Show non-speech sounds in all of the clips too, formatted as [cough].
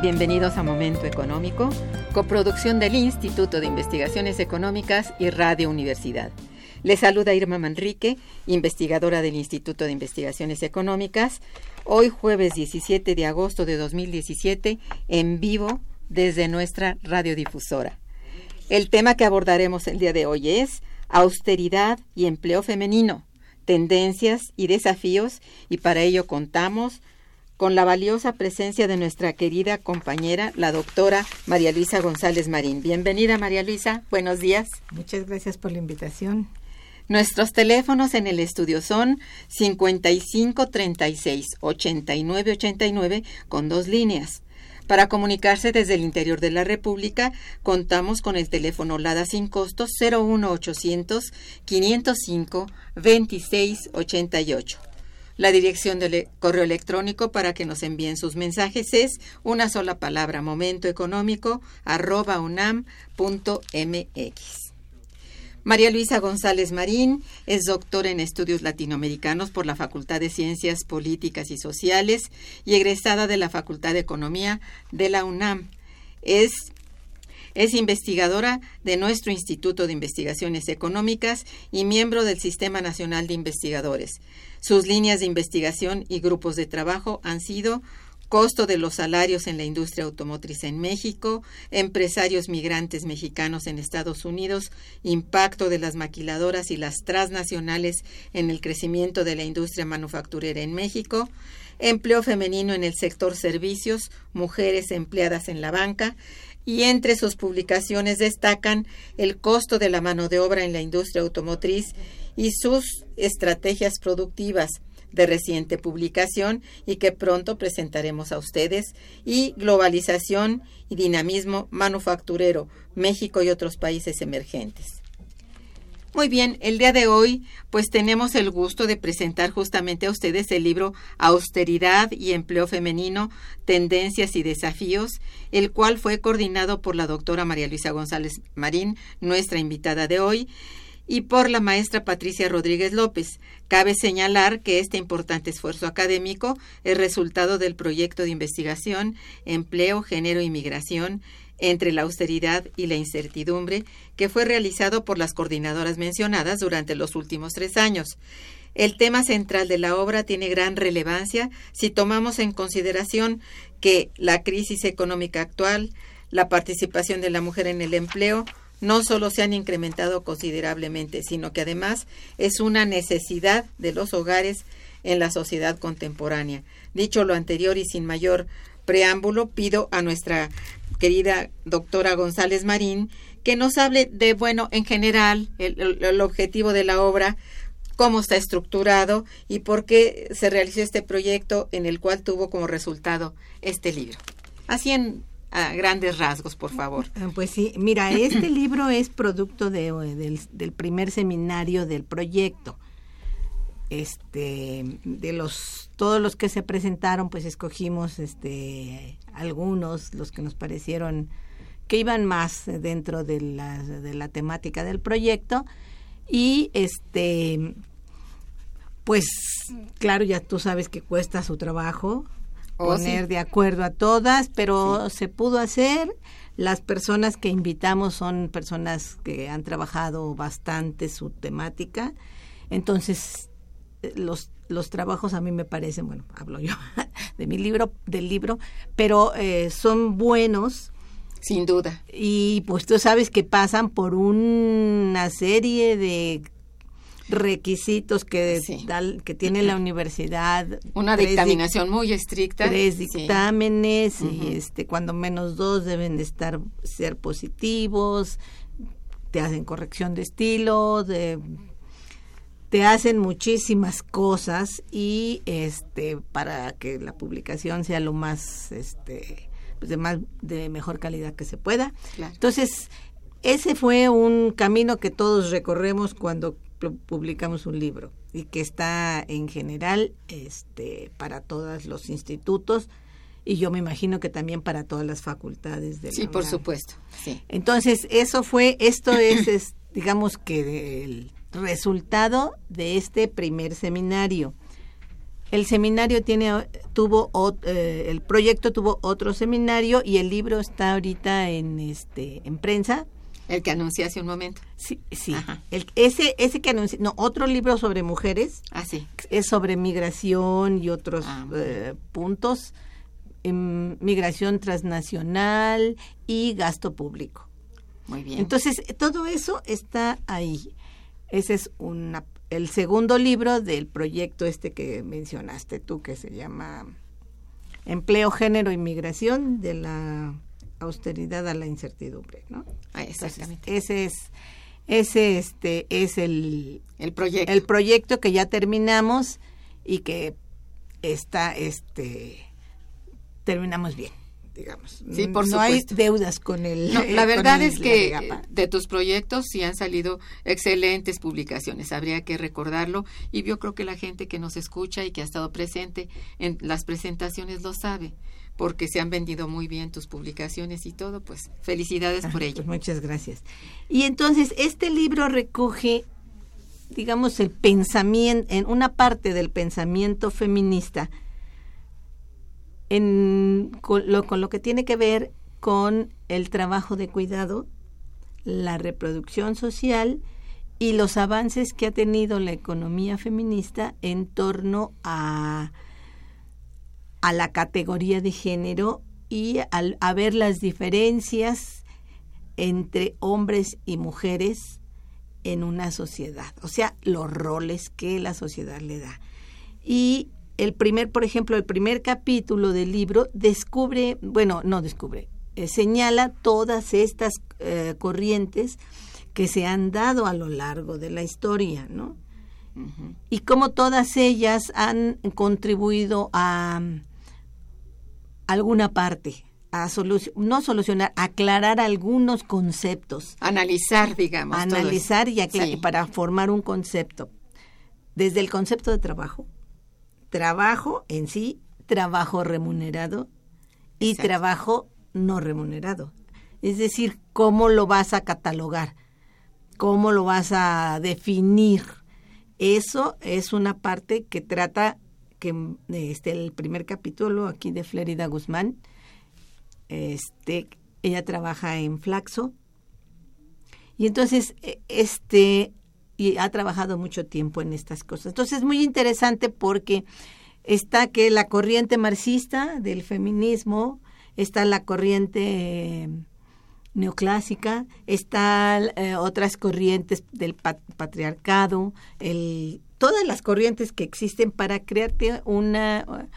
Bienvenidos a Momento Económico, coproducción del Instituto de Investigaciones Económicas y Radio Universidad. Les saluda Irma Manrique, investigadora del Instituto de Investigaciones Económicas, hoy jueves 17 de agosto de 2017, en vivo desde nuestra radiodifusora. El tema que abordaremos el día de hoy es austeridad y empleo femenino, tendencias y desafíos, y para ello contamos con la valiosa presencia de nuestra querida compañera, la doctora María Luisa González Marín. Bienvenida, María Luisa. Buenos días. Muchas gracias por la invitación. Nuestros teléfonos en el estudio son 55 36 89 89 con dos líneas. Para comunicarse desde el interior de la República, contamos con el teléfono LADA sin costo 01800 505 2688. La dirección del correo electrónico para que nos envíen sus mensajes es una sola palabra, momentoeconómico, arroba unam.mx. María Luisa González Marín es doctora en estudios latinoamericanos por la Facultad de Ciencias Políticas y Sociales y egresada de la Facultad de Economía de la UNAM. Es es investigadora de nuestro Instituto de Investigaciones Económicas y miembro del Sistema Nacional de Investigadores. Sus líneas de investigación y grupos de trabajo han sido costo de los salarios en la industria automotriz en México, empresarios migrantes mexicanos en Estados Unidos, impacto de las maquiladoras y las transnacionales en el crecimiento de la industria manufacturera en México, empleo femenino en el sector servicios, mujeres empleadas en la banca, y entre sus publicaciones destacan el costo de la mano de obra en la industria automotriz y sus estrategias productivas de reciente publicación y que pronto presentaremos a ustedes, y globalización y dinamismo manufacturero, México y otros países emergentes. Muy bien, el día de hoy pues tenemos el gusto de presentar justamente a ustedes el libro Austeridad y Empleo Femenino, Tendencias y Desafíos, el cual fue coordinado por la doctora María Luisa González Marín, nuestra invitada de hoy, y por la maestra Patricia Rodríguez López. Cabe señalar que este importante esfuerzo académico es resultado del proyecto de investigación Empleo, Género y Migración entre la austeridad y la incertidumbre que fue realizado por las coordinadoras mencionadas durante los últimos tres años. El tema central de la obra tiene gran relevancia si tomamos en consideración que la crisis económica actual, la participación de la mujer en el empleo, no solo se han incrementado considerablemente, sino que además es una necesidad de los hogares en la sociedad contemporánea. Dicho lo anterior y sin mayor preámbulo, pido a nuestra querida doctora González Marín que nos hable de, bueno, en general, el, objetivo de la obra, cómo está estructurado y por qué se realizó este proyecto en el cual tuvo como resultado este libro. Así en a grandes rasgos, por favor. Ah, pues sí, mira, este [clears throat] libro es producto de, del, del, primer seminario del proyecto. Este, de los todos los que se presentaron, pues escogimos este algunos, los que nos parecieron que iban más dentro de la, de la temática del proyecto. Y este pues claro ya tú sabes que cuesta su trabajo oh, poner de acuerdo a todas pero se pudo hacer. Las personas que invitamos son personas que han trabajado bastante su temática. Entonces los los trabajos a mí me parecen bueno hablo yo [laughs] de mi libro del libro pero eh, son buenos sin duda. Y pues tú sabes que pasan por una serie de requisitos que, que tiene la universidad. Una dictaminación muy estricta. Tres dictámenes y este cuando menos dos deben de estar ser positivos. Te hacen corrección de estilo, de te hacen muchísimas cosas y este para que la publicación sea lo más este pues, de más de mejor calidad que se pueda. Entonces, ese fue un camino que todos recorremos cuando publicamos un libro y que está en general este para todos los institutos y yo me imagino que también para todas las facultades de Sí, por supuesto. Sí. Entonces, eso fue esto es, es digamos que el resultado de este primer seminario. El seminario tiene tuvo eh, el proyecto tuvo otro seminario y el libro está ahorita en este en prensa. El que anuncié hace un momento. Sí, sí. El, ese ese que anuncié, no, otro libro sobre mujeres. Ah, sí. Es sobre migración y otros ah, eh, puntos. Em, migración transnacional y gasto público. Muy bien. Entonces, todo eso está ahí. Esa es una el segundo libro del proyecto este que mencionaste tú, que se llama Empleo, Género y Migración, de la austeridad a la incertidumbre, ¿no? Ah, exactamente. ese es ese este es el, el proyecto el proyecto que ya terminamos y que está este terminamos bien digamos. Sí, por no hay deudas con el. la [laughs] verdad es que de tus proyectos sí han salido excelentes publicaciones, habría que recordarlo y yo creo que la gente que nos escucha y que ha estado presente en las presentaciones lo sabe porque se han vendido muy bien tus publicaciones y todo, pues felicidades por ello. Pues muchas gracias. Y entonces este libro recoge digamos el pensamiento en una parte del pensamiento feminista en, con, lo, con lo que tiene que ver con el trabajo de cuidado, la reproducción social y los avances que ha tenido la economía feminista en torno a, a la categoría de género y al, a ver las diferencias entre hombres y mujeres en una sociedad, o sea, los roles que la sociedad le da. Y el primer, por ejemplo, el primer capítulo del libro descubre, bueno, no descubre, eh, señala todas estas eh, corrientes que se han dado a lo largo de la historia, ¿no? Y cómo todas ellas han contribuido a alguna parte, a no solucionar, aclarar algunos conceptos. Analizar, digamos. Analizar y aclarar, para formar un concepto. Desde el concepto de trabajo, trabajo en sí, trabajo remunerado y trabajo no remunerado. Es decir, cómo lo vas a catalogar, cómo lo vas a definir. Eso es una parte que trata que este el primer capítulo aquí de Florida Guzmán. Este, ella trabaja en Flaxo. Y entonces e, este y ha trabajado mucho tiempo en estas cosas. Entonces es muy interesante porque está que la corriente marxista del feminismo, está la corriente eh, neoclásica, están eh, otras corrientes del patriarcado, todas las corrientes que existen para crearte una,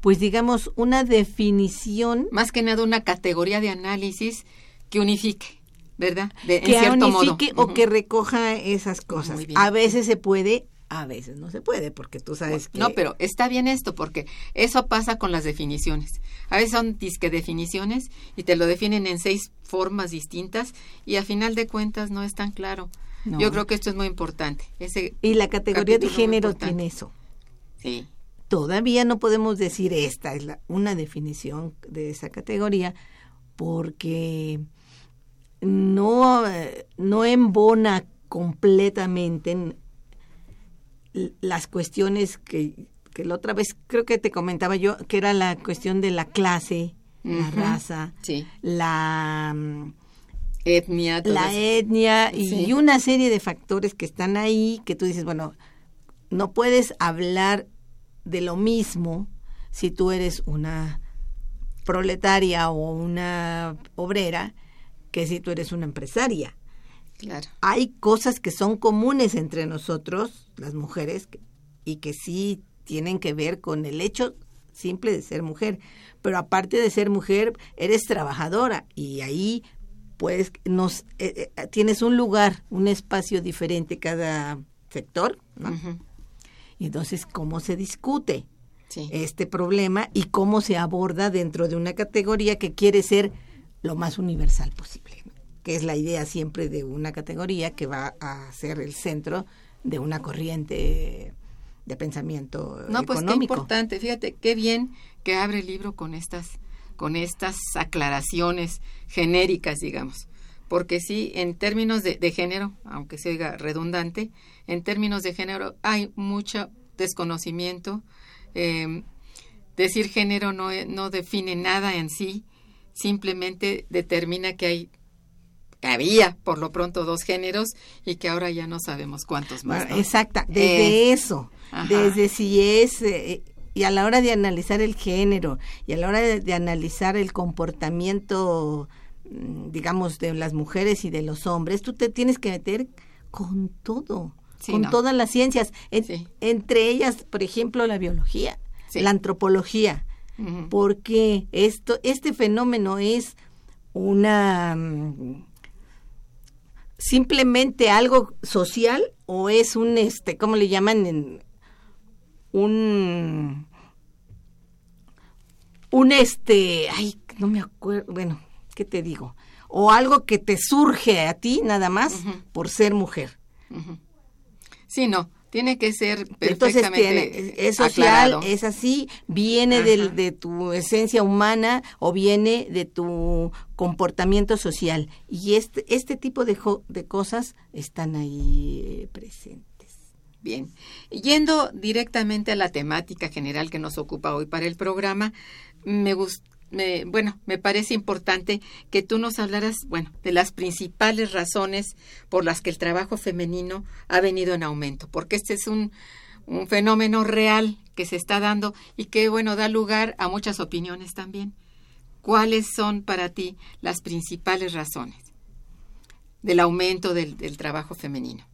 pues digamos, una definición. Más que nada una categoría de análisis que unifique. ¿Verdad? De, que unifique o que recoja esas cosas. A veces se puede, a veces no se puede, porque tú sabes que... No, pero está bien esto, porque eso pasa con las definiciones. A veces son disque definiciones y te lo definen en seis formas distintas y a final de cuentas no es tan claro. Yo creo que esto es muy importante. Ese y la categoría de género tiene eso. Sí. Todavía no podemos decir esta es la, una definición de esa categoría porque no, no embona completamente en las cuestiones que, que la otra vez creo que te comentaba yo, que era la cuestión de la clase, la raza, la etnia, la etnia y una serie de factores que están ahí que tú dices, bueno, no puedes hablar de lo mismo si tú eres una proletaria o una obrera que si tú eres una empresaria. Claro. Hay cosas que son comunes entre nosotros, las mujeres, y que sí tienen que ver con el hecho simple de ser mujer. Pero aparte de ser mujer, eres trabajadora y ahí pues nos eh, eh, tienes un lugar, un espacio diferente cada sector, Y entonces cómo se discute este problema y cómo se aborda dentro de una categoría que quiere ser lo más universal posible, que es la idea siempre de una categoría que va a ser el centro de una corriente de pensamiento no, pues qué importante, fíjate, qué bien que abre el libro con estas con estas aclaraciones genéricas, digamos. Porque sí, en términos de, género, aunque se oiga redundante, en términos de género hay mucho desconocimiento. Em, decir género no, no define nada en sí, simplemente determina que hay había por lo pronto dos géneros y que ahora ya no sabemos cuántos más. Exacta, desde eh, eso, desde si es eh, y a la hora de analizar el género y a la hora de, analizar el comportamiento mm, digamos de las mujeres y de los hombres, tú te tienes que meter con todo, con todas las ciencias, entre ellas, por ejemplo, la biología, la antropología porque esto, este fenómeno es una mm, simplemente algo social o es un este, ¿cómo le llaman? un un este, ay, no me acuerdo, bueno, ¿qué te digo? O algo que te surge a ti nada más por ser mujer. Sí, no, tiene que ser perfectamente Entonces, es social, es así, viene de tu esencia humana o viene de tu comportamiento social. Y este, este tipo de, de cosas están ahí eh, presentes. Bien, yendo directamente a la temática general que nos ocupa hoy para el programa, me gusta bueno, me parece importante que tú nos hablaras, bueno, de las principales razones por las que el trabajo femenino ha venido en aumento, porque este es un, un fenómeno real que se está dando y que, bueno, da lugar a muchas opiniones también. ¿Cuáles son para ti las principales razones del aumento del, trabajo femenino?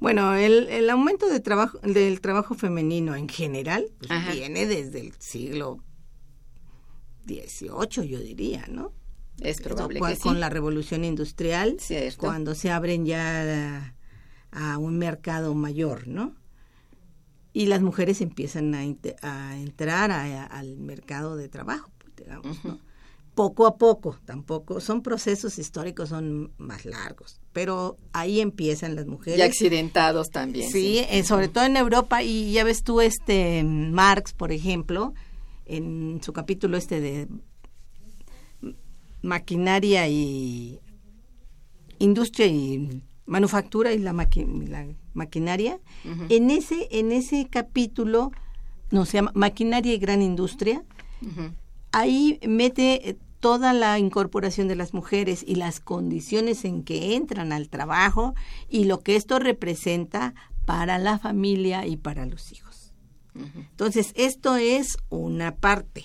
Bueno, el, el, aumento de trabajo, del trabajo femenino en general pues, viene desde el siglo 18, yo diría, ¿no? Es probable que Con la revolución industrial, cuando se abren ya a, un mercado mayor, ¿no? Y las mujeres empiezan a, entrar al mercado de trabajo, pues, digamos, ¿no? Poco a poco, tampoco, son procesos históricos, son más largos, pero ahí empiezan las mujeres. Y accidentados también. Sí, eh, sobre todo en Europa, y ya ves tú, este, Marx, por ejemplo, en su capítulo este de maquinaria y industria y manufactura y la, maquinaria, en ese en ese capítulo no se llama maquinaria y gran industria. Ahí mete toda la incorporación de las mujeres y las condiciones en que entran al trabajo y lo que esto representa para la familia y para los hijos. Entonces, esto es una parte.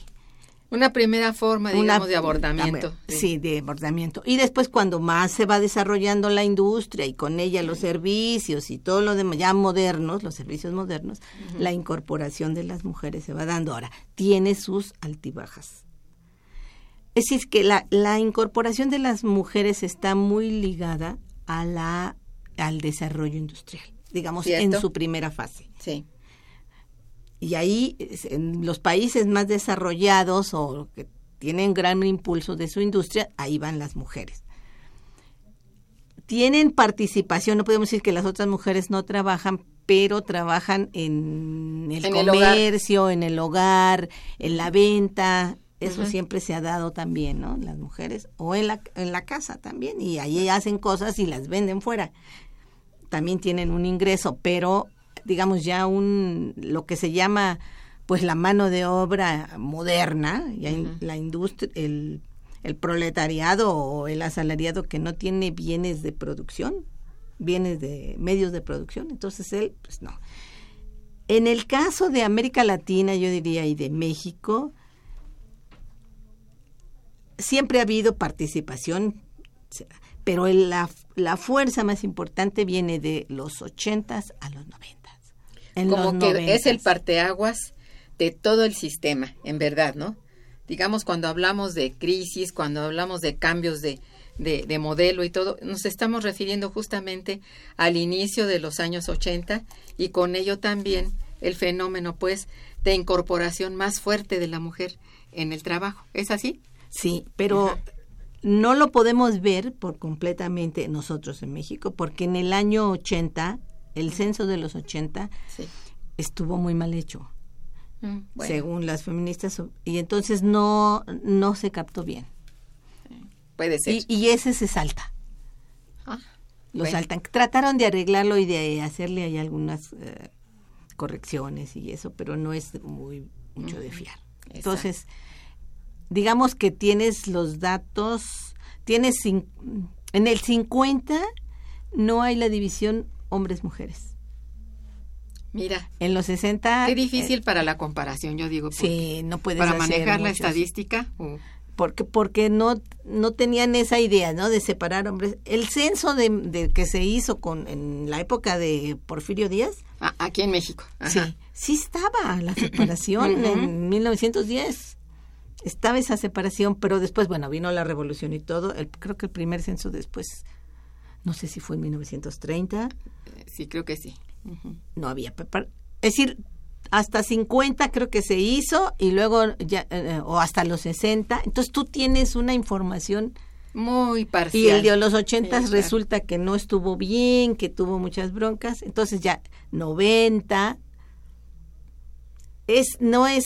Una primera forma, digamos, de abordamiento. Sí. de abordamiento. Y después cuando más se va desarrollando la industria y con ella los servicios y todo lo demás, ya modernos, los servicios modernos, la incorporación de las mujeres se va dando. Ahora, tiene sus altibajas. Es decir, que la, la incorporación de las mujeres está muy ligada a la, al desarrollo industrial, digamos, en su primera fase. Sí y ahí en los países más desarrollados o que tienen gran impulso de su industria, ahí van las mujeres. Tienen participación, no podemos decir que las otras mujeres no trabajan, pero trabajan en el comercio, en el hogar, en la venta, eso siempre se ha dado también, ¿no? Las mujeres, o en la, en la casa también, y ahí hacen cosas y las venden fuera. También tienen un ingreso, pero digamos ya un lo que se llama pues la mano de obra moderna, ya la industria, el, el proletariado o el asalariado que no tiene bienes de producción, bienes de medios de producción, entonces él, pues no. En el caso de América Latina, yo diría, y de México, siempre ha habido participación, pero la, la fuerza más importante viene de los ochentas a los como que es el parteaguas de todo el sistema, en verdad, ¿no? Digamos, cuando hablamos de crisis, cuando hablamos de cambios de, de, modelo y todo, nos estamos refiriendo justamente al inicio de los años 80 y con ello también el fenómeno, pues, de incorporación más fuerte de la mujer en el trabajo. ¿Es así? Sí, pero no lo podemos ver por completamente nosotros en México, porque en el año 80 el censo de los 80 estuvo muy mal hecho, mm, según las feministas, y entonces no, no se captó bien. Puede ser. Y, ese se salta. Ah, lo saltan. Trataron de arreglarlo y de hacerle ahí algunas eh, correcciones y eso, pero no es muy mucho de fiar. Entonces, digamos que tienes los datos, tienes en el 50 no hay la división hombres-mujeres. Mira. En los 60... Qué difícil eh, para la comparación, yo digo. Sí, no puedes Para manejar la estadística. Porque, porque no, no tenían esa idea, ¿no? De separar hombres. El censo de, que se hizo con en la época de Porfirio Díaz. Ah, aquí en México. Sí, sí estaba la separación en 1910 estaba esa separación, pero después, bueno, vino la revolución y todo. El, creo que el primer censo después no sé si fue en 1930. Sí, creo que sí. No había. Es decir, hasta 50 creo que se hizo y luego ya, eh, o hasta los 60. Entonces tú tienes una información muy parcial. Y el de los 80 resulta que no estuvo bien, que tuvo muchas broncas. Entonces ya 90 es no es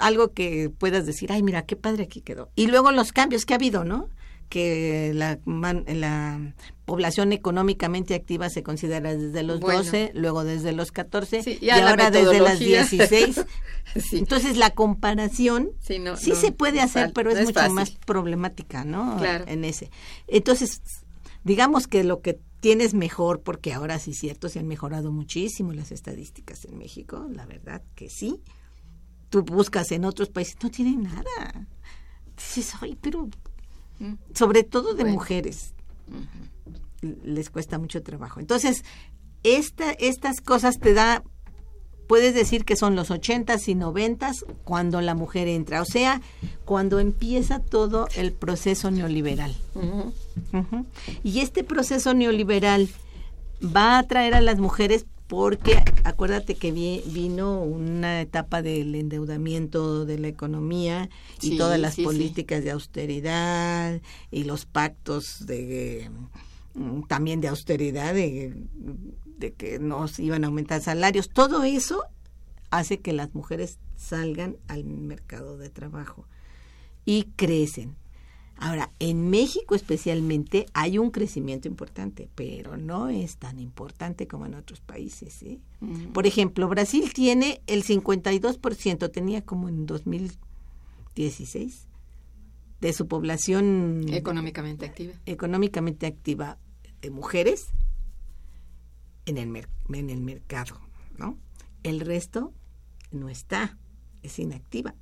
algo que puedas decir, ay, mira, qué padre aquí quedó. Y luego los cambios que ha habido, ¿no? Que la, la población económicamente activa se considera desde los 12, luego desde los 14 y ahora desde las 16. [laughs] Entonces la comparación sí, se puede hacer, pero es, mucho más problemática, ¿no? En ese. Entonces, digamos que lo que tienes mejor, porque ahora sí es cierto, se han mejorado muchísimo las estadísticas en México, la verdad que sí. Tú buscas en otros países, no tienen nada. Dices, ay, pero sobre todo de mujeres. Les cuesta mucho trabajo. Entonces, esta, estas cosas te da, puedes decir que son los ochentas y noventas cuando la mujer entra, o sea, cuando empieza todo el proceso neoliberal. Y este proceso neoliberal va a traer a las mujeres porque acuérdate que vino una etapa del endeudamiento de la economía y todas las políticas de austeridad y los pactos de mm, también de austeridad de, de que nos iban a aumentar salarios. Todo eso hace que las mujeres salgan al mercado de trabajo y crecen Ahora, en México especialmente hay un crecimiento importante, pero no es tan importante como en otros países. ¿sí? Por ejemplo, Brasil tiene el 52%, tenía como en 2016, de su población económicamente activa. Económicamente activa de mujeres en el, en el mercado, ¿no? El resto no está, es inactiva.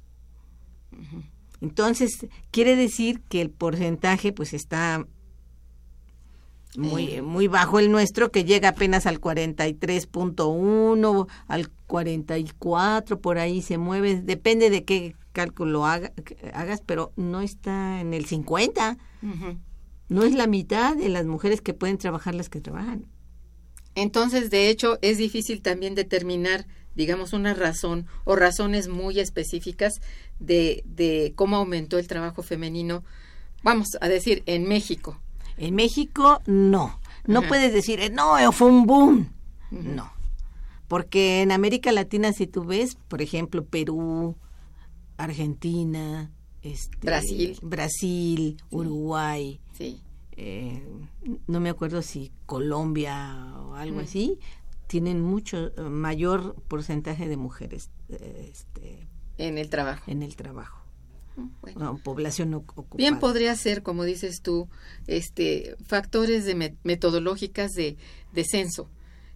Entonces, quiere decir que el porcentaje pues está muy, eh. muy bajo el nuestro, que llega apenas al 43.1, al 44, por ahí se mueve, depende de qué cálculo hagas, pero no está en el 50. No es la mitad de las mujeres que pueden trabajar las que trabajan. Entonces, de hecho, es difícil también determinar, digamos, una razón o razones muy específicas de, de cómo aumentó el trabajo femenino, vamos a decir, en México. En México, no. No puedes decir, eh, no, fue un boom. No. Porque en América Latina, si tú ves, por ejemplo, Perú, Argentina, este, Brasil, Brasil Uruguay, sí. Eh, no me acuerdo si Colombia o algo así, tienen mucho eh, mayor porcentaje de mujeres este, en el trabajo. En el trabajo. Bueno. población ocupada. Bien podría ser, como dices tú, este factores de metodológicas de, de censo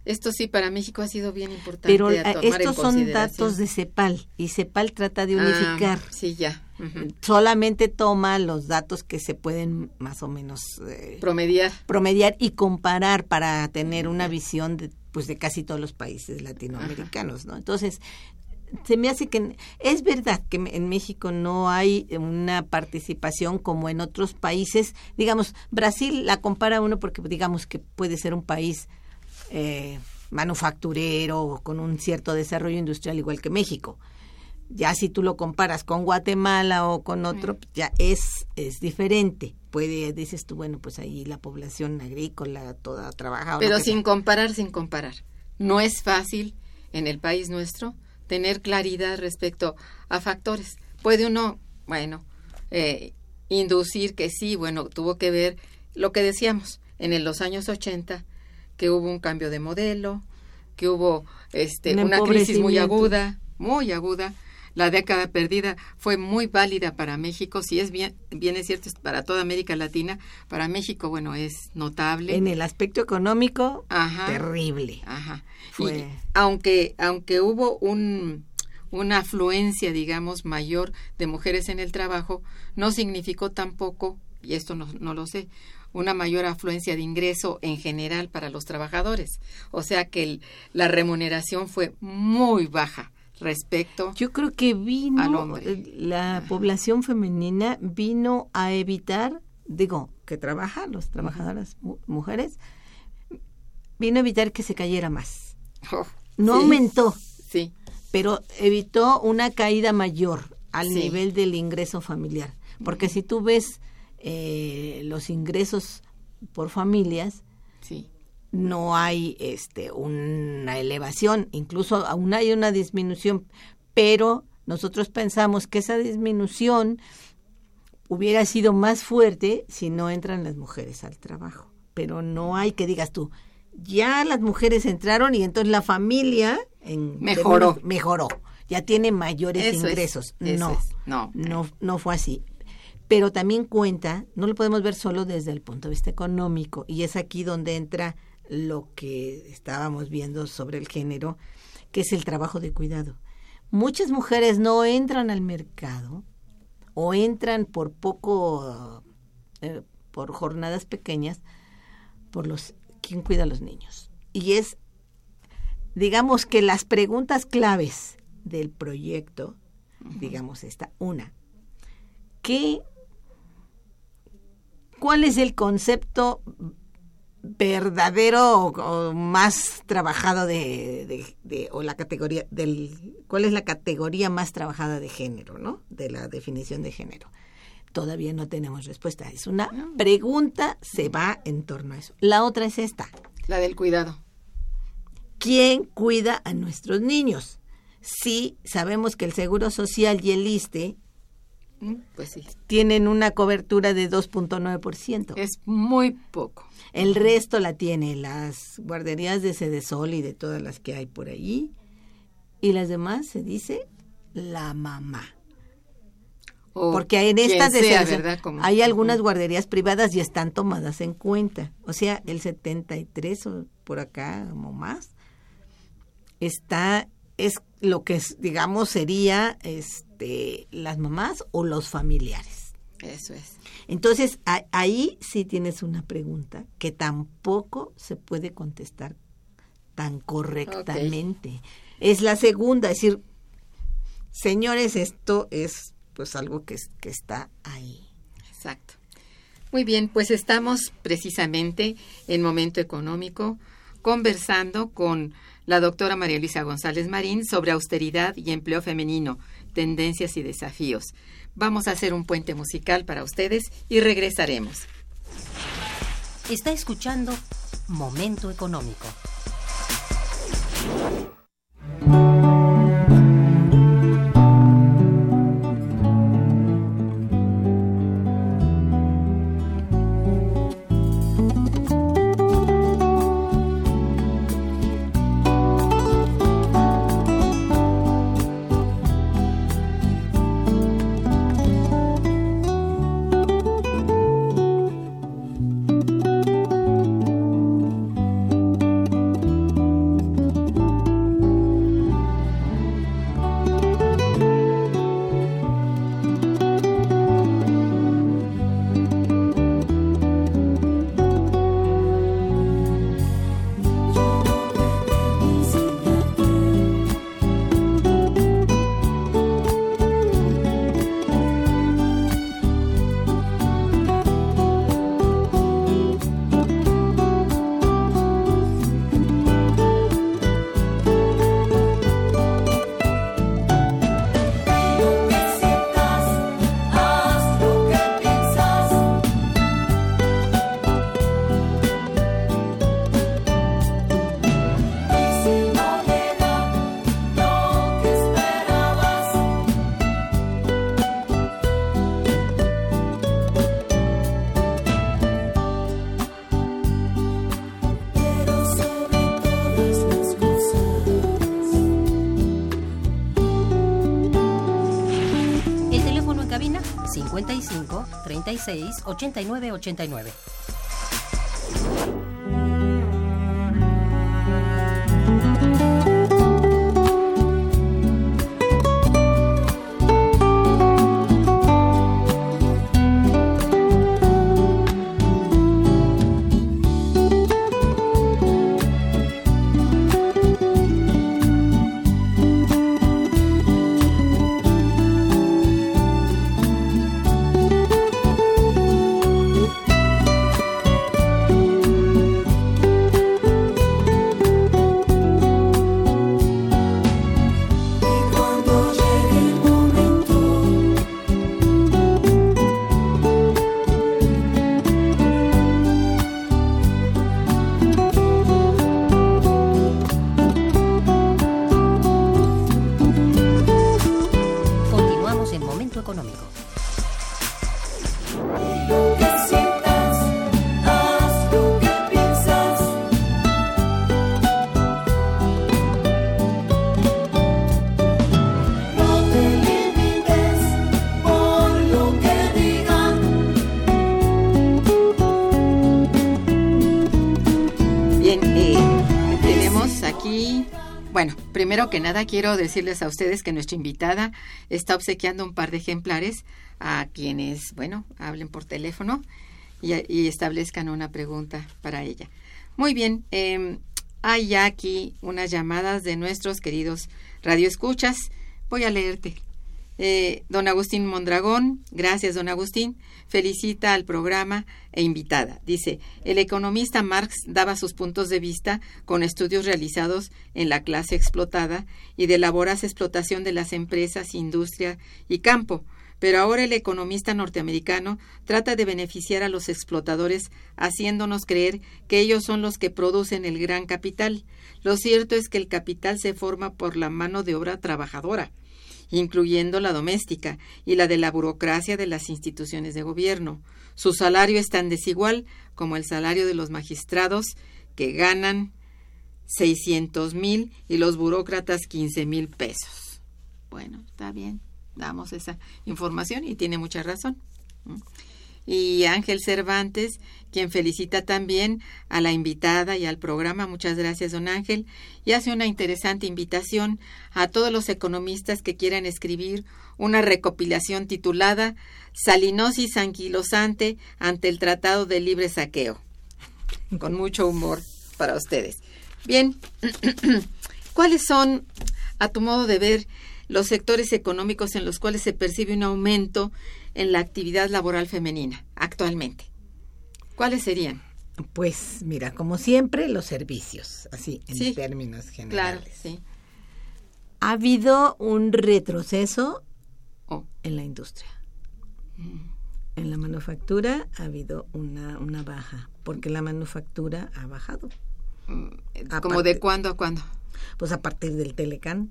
esto sí, para México ha sido bien importante. Pero eh, estos son datos de CEPAL y CEPAL trata de ah, unificar. sí, ya. Solamente toma los datos que se pueden más o menos eh, promediar. promediar y comparar para tener una visión de, pues, de casi todos los países latinoamericanos, ¿no? Entonces, se me hace que es verdad que en México no hay una participación como en otros países. Digamos, Brasil la compara uno porque digamos que puede ser un país eh, manufacturero con un cierto desarrollo industrial igual que México. Ya si tú lo comparas con Guatemala o con otro, ya es, es diferente. Puede, dices tú, bueno, pues ahí la población agrícola toda trabaja. Pero sin comparar, sin comparar. No es fácil en el país nuestro tener claridad respecto a factores. Puede uno, bueno, eh, inducir que sí, bueno, tuvo que ver lo que decíamos en los años 80 que hubo un cambio de modelo, que hubo este, una crisis muy aguda, muy aguda. La década perdida fue muy válida para México, si es bien, bien es cierto, para toda América Latina, para México, bueno, es notable. En el aspecto económico, terrible. Ajá. Y aunque, aunque hubo un, una afluencia, digamos, mayor de mujeres en el trabajo, no significó tampoco, y esto no, no lo sé, una mayor afluencia de ingreso en general para los trabajadores. O sea que la remuneración fue muy baja respecto yo creo que vino al hombre. la población femenina vino a evitar digo que trabajan los trabajadoras mujeres vino a evitar que se cayera más. Oh, no aumentó sí. pero evitó una caída mayor al nivel del ingreso familiar. Porque si tú ves eh, los ingresos por familias, sí. no hay este una elevación, incluso aún hay una disminución, pero nosotros pensamos que esa disminución hubiera sido más fuerte si no entran las mujeres al trabajo. Pero no hay que digas tú, ya las mujeres entraron y entonces la familia en, mejoró. mejoró, ya tiene mayores ingresos. no, no, no, no fue así pero también cuenta, no lo podemos ver solo desde el punto de vista económico, y es aquí donde entra lo que estábamos viendo sobre el género, que es el trabajo de cuidado. Muchas mujeres no entran al mercado o entran por poco, eh, por jornadas pequeñas, por los quién cuida a los niños. Y es, digamos que las preguntas claves del proyecto, digamos esta, una, ¿qué ¿cuál es el concepto verdadero o, más trabajado de, o la categoría del cuál es la categoría más trabajada de género, ¿no? De la definición de género. Todavía no tenemos respuesta. Es una ah. pregunta, se va en torno a eso. La otra es esta. La del cuidado. ¿Quién cuida a nuestros niños? Sí, sabemos que el Seguro Social y el ISTE pues sí. Tienen una cobertura de 2.9%. Es muy poco. El resto la tiene las guarderías de Cedesol y de todas las que hay por ahí. Y las demás se dice la mamá. Porque en estas de hay algunas guarderías privadas y están tomadas en cuenta. O sea, el 73 o por acá o más está es lo que digamos sería este las mamás o los familiares. Eso es. Entonces, ahí sí tienes una pregunta que tampoco se puede contestar tan correctamente. Es la segunda, es decir, señores, esto es pues algo que, que está ahí. Exacto. Muy bien, pues estamos precisamente en momento económico conversando con la doctora María Luisa González Marín sobre austeridad y empleo femenino, tendencias y desafíos. Vamos a hacer un puente musical para ustedes y regresaremos. Está escuchando Momento Económico. 36 Primero que nada, quiero decirles a ustedes que nuestra invitada está obsequiando un par de ejemplares a quienes, bueno, hablen por teléfono y, establezcan una pregunta para ella. Muy bien, eh, hay aquí unas llamadas de nuestros queridos radioescuchas. Voy a leerte. Eh, don Agustín Mondragón, gracias don Agustín, felicita al programa e invitada. Dice, el economista Marx daba sus puntos de vista con estudios realizados en la clase explotada y de la voraz explotación de las empresas, industria y campo, pero ahora el economista norteamericano trata de beneficiar a los explotadores haciéndonos creer que ellos son los que producen el gran capital. Lo cierto es que el capital se forma por la mano de obra trabajadora incluyendo la doméstica y la de la burocracia de las instituciones de gobierno. Su salario es tan desigual como el salario de los magistrados que ganan seiscientos mil y los burócratas quince mil pesos. Bueno, está bien. damos esa información y tiene mucha razón. Y Ángel Cervantes, quien felicita también a la invitada y al programa, muchas gracias, don Ángel, y hace una interesante invitación a todos los economistas que quieran escribir una recopilación titulada Salinosis anquilosante ante el Tratado de Libre Saqueo. Con mucho humor para ustedes. Bien, [clears throat] ¿cuáles son, a tu modo de ver, los sectores económicos en los cuales se percibe un aumento en la actividad laboral femenina actualmente? ¿Cuáles serían? Pues mira, como siempre, los servicios, así en términos generales. Claro, sí. Ha habido un retroceso oh. en la industria. Mm. En la manufactura ha habido una, una baja, porque la manufactura ha bajado. Mm, ¿Como de cuándo a cuándo? Pues a partir del Telecán.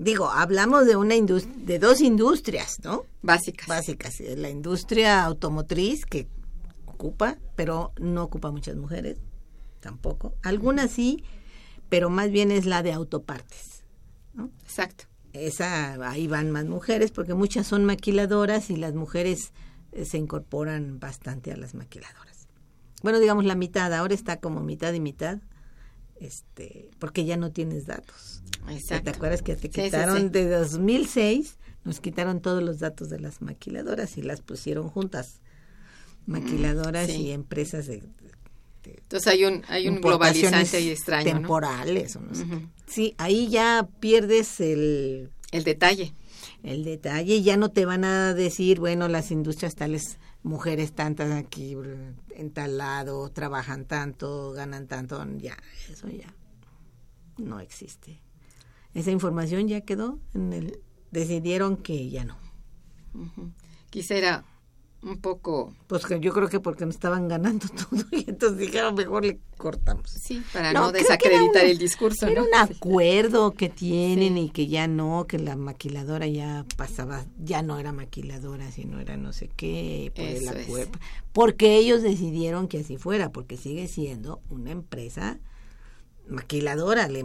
Digo, hablamos de una de dos industrias, ¿no? Básicas. Básicas. La industria automotriz que ocupa, pero no ocupa muchas mujeres, tampoco. Algunas sí, pero más bien es la de autopartes, ¿no? Exacto. Esa, ahí van más mujeres porque muchas son maquiladoras y las mujeres eh, se incorporan bastante a las maquiladoras. Bueno, digamos la mitad, ahora está como mitad y mitad, este, porque ya no tienes datos. ¿Te acuerdas que te quitaron de 2006? Nos quitaron todos los datos de las maquiladoras y las pusieron juntas. Maquiladoras y empresas de, entonces hay un hay un globalizante y extraño temporales sí ahí ya pierdes el el detalle. el detalle ya no te van a decir bueno las industrias tales mujeres tantas aquí en tal lado trabajan tanto ganan tanto ya eso ya no existe. Esa información ya quedó en el decidieron que ya no. Quisiera un poco. Pues que yo creo que porque no estaban ganando [laughs] todo y entonces dijeron mejor le cortamos. Sí para no, desacreditar el discurso era un acuerdo que tienen y que ya no que la maquiladora ya pasaba ya no era maquiladora sino era no sé qué por el acuerdo porque ellos decidieron que así fuera porque sigue siendo una empresa maquiladora le,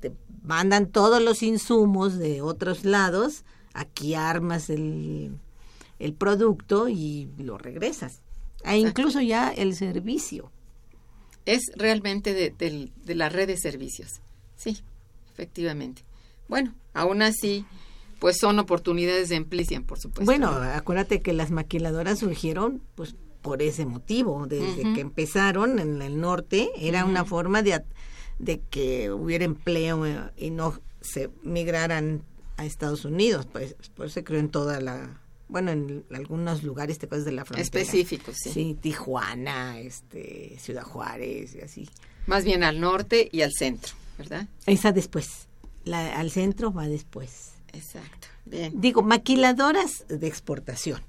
te mandan todos los insumos de otros lados, aquí armas el, el producto y lo regresas. E incluso ya el servicio. Es realmente de, de, la red de servicios. Sí, efectivamente. Bueno, aún así, pues son oportunidades de empleo, por supuesto. Bueno, acuérdate que las maquiladoras surgieron pues por ese motivo. Desde que empezaron en el norte, era una forma de, de que hubiera empleo eh, y no se migraran a Estados Unidos, pues, pues se creó en toda la bueno, en algunos lugares te de la frontera. Específicos, sí. Sí, Tijuana, este, Ciudad Juárez y así. Más bien al norte y al centro, ¿verdad? Esa después. La, al centro va después. Exacto. Bien. Digo, maquiladoras de exportación.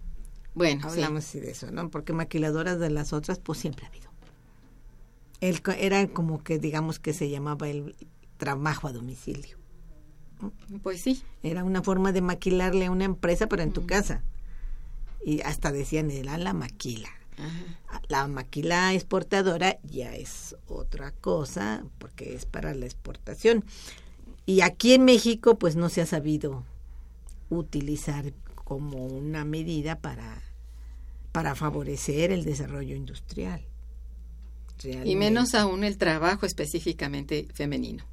Bueno, hablamos sí. de eso, ¿no? Porque maquiladoras de las otras, pues siempre ha habido era como que digamos que se llamaba el trabajo a domicilio. Pues sí. Era una forma de maquilarle a una empresa, pero en tu casa. Y hasta decían, era la maquila. La maquila exportadora ya es otra cosa, porque es para la exportación. Y aquí en México, pues no se ha sabido utilizar como una medida para, para favorecer el desarrollo industrial. Y menos aún el trabajo específicamente femenino.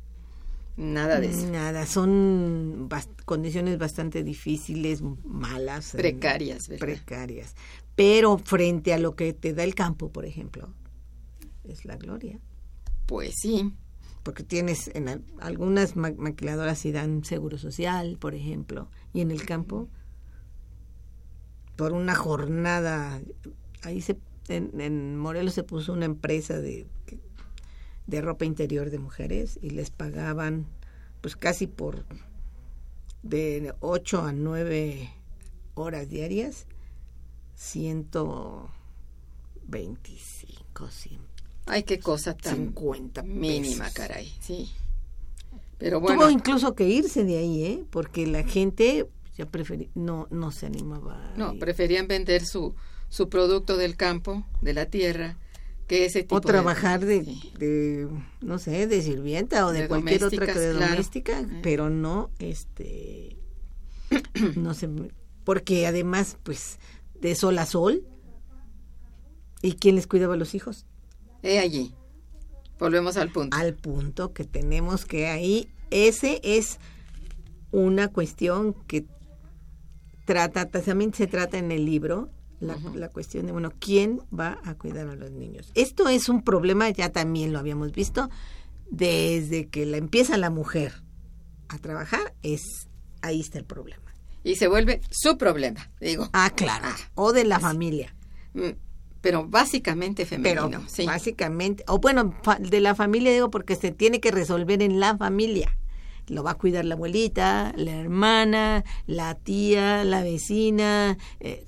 Nada de eso. Nada, son condiciones bastante difíciles, malas. Eh, precarias, ¿verdad? Precarias. Pero frente a lo que te da el campo, por ejemplo, es la gloria. Pues sí. Porque tienes, en algunas maquiladoras y dan seguro social, por ejemplo, y en el campo, por una jornada, ahí se en, Morelos se puso una empresa de, de ropa interior de mujeres y les pagaban pues casi por de 8 a 9 horas diarias 125 ay qué cosa tan 50 mínima caray sí. Pero bueno. tuvo incluso que irse de ahí eh porque la gente ya prefería no no se animaba no preferían vender su su producto del campo, de la tierra, que ese tipo o trabajar de, sí. de, no sé, de sirvienta o de, De cualquier otra que de domésticas, claro. doméstica, Eh. pero no, este, [clears throat] no sé, porque además, pues, de sol a sol, ¿y quién les cuidaba a los hijos? He allí. Volvemos al punto. Al punto que tenemos que ahí, ese es una cuestión que trata, también se trata en el libro, la, la cuestión de, bueno, ¿quién va a cuidar a los niños? Esto es un problema, ya también lo habíamos visto, desde que la empieza la mujer a trabajar, es ahí está el problema. Y se vuelve su problema, digo. Ah, claro, o de la familia, Mm, Pero básicamente pero femenino. sí. básicamente, o bueno, de la familia digo porque se tiene que resolver en la familia. Lo va a cuidar la abuelita, la hermana, la tía, la vecina, eh,